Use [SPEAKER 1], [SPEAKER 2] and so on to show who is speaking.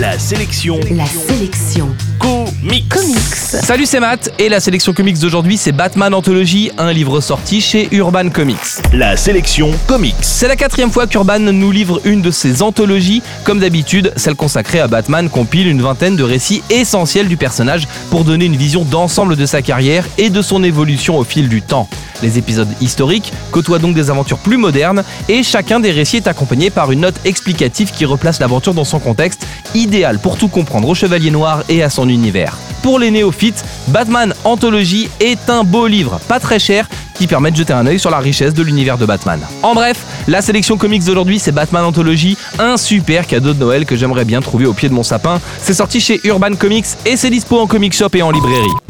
[SPEAKER 1] La sélection
[SPEAKER 2] La sélection
[SPEAKER 1] comics.
[SPEAKER 2] comics.
[SPEAKER 3] Salut, c'est Matt et la sélection comics d'aujourd'hui, c'est Batman Anthology, un livre sorti chez Urban Comics.
[SPEAKER 1] La sélection comics.
[SPEAKER 3] C'est la quatrième fois qu'Urban nous livre une de ses anthologies. Comme d'habitude, celle consacrée à Batman compile une vingtaine de récits essentiels du personnage pour donner une vision d'ensemble de sa carrière et de son évolution au fil du temps. Les épisodes historiques côtoient donc des aventures plus modernes et chacun des récits est accompagné par une note explicative qui replace l'aventure dans son contexte, idéal pour tout comprendre au Chevalier Noir et à son univers. Pour les néophytes, Batman Anthology est un beau livre, pas très cher, qui permet de jeter un œil sur la richesse de l'univers de Batman. En bref, la sélection comics d'aujourd'hui, c'est Batman Anthology, un super cadeau de Noël que j'aimerais bien trouver au pied de mon sapin. C'est sorti chez Urban Comics et c'est dispo en comic shop et en librairie.